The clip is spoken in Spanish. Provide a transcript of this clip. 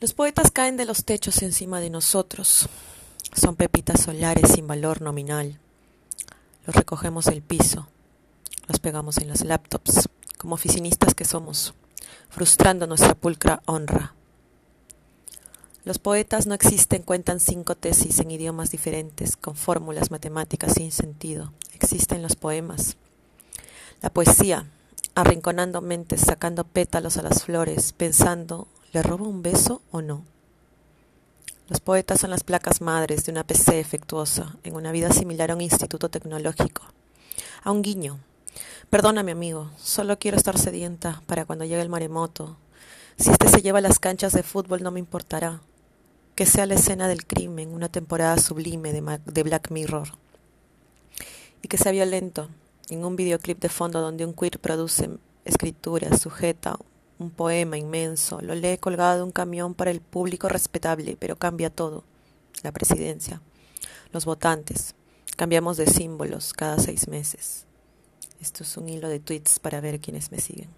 Los poetas caen de los techos encima de nosotros. Son pepitas solares sin valor nominal. Los recogemos del piso. Los pegamos en las laptops, como oficinistas que somos, frustrando nuestra pulcra honra. Los poetas no existen, cuentan cinco tesis en idiomas diferentes, con fórmulas matemáticas sin sentido. Existen los poemas. La poesía, arrinconando mentes, sacando pétalos a las flores, pensando ¿Le robo un beso o no? Los poetas son las placas madres de una PC defectuosa en una vida similar a un instituto tecnológico. A un guiño. Perdóname, amigo, solo quiero estar sedienta para cuando llegue el maremoto. Si este se lleva a las canchas de fútbol no me importará. Que sea la escena del crimen, una temporada sublime de, de Black Mirror. Y que sea violento, en un videoclip de fondo donde un queer produce escritura, sujeta un poema inmenso, lo lee colgado de un camión para el público respetable, pero cambia todo. La presidencia, los votantes, cambiamos de símbolos cada seis meses. Esto es un hilo de tweets para ver quiénes me siguen.